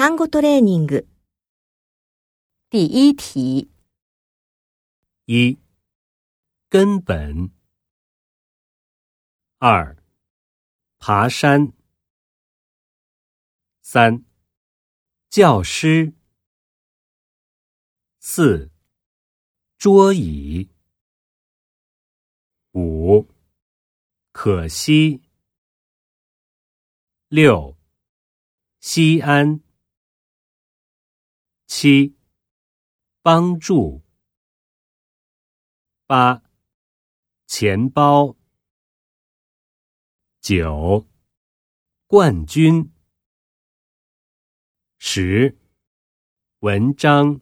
単語トレーニング。第一题：一、根本；二、爬山；三、教师；四、桌椅；五、可惜；六、西安。七，帮助。八，钱包。九，冠军。十，文章。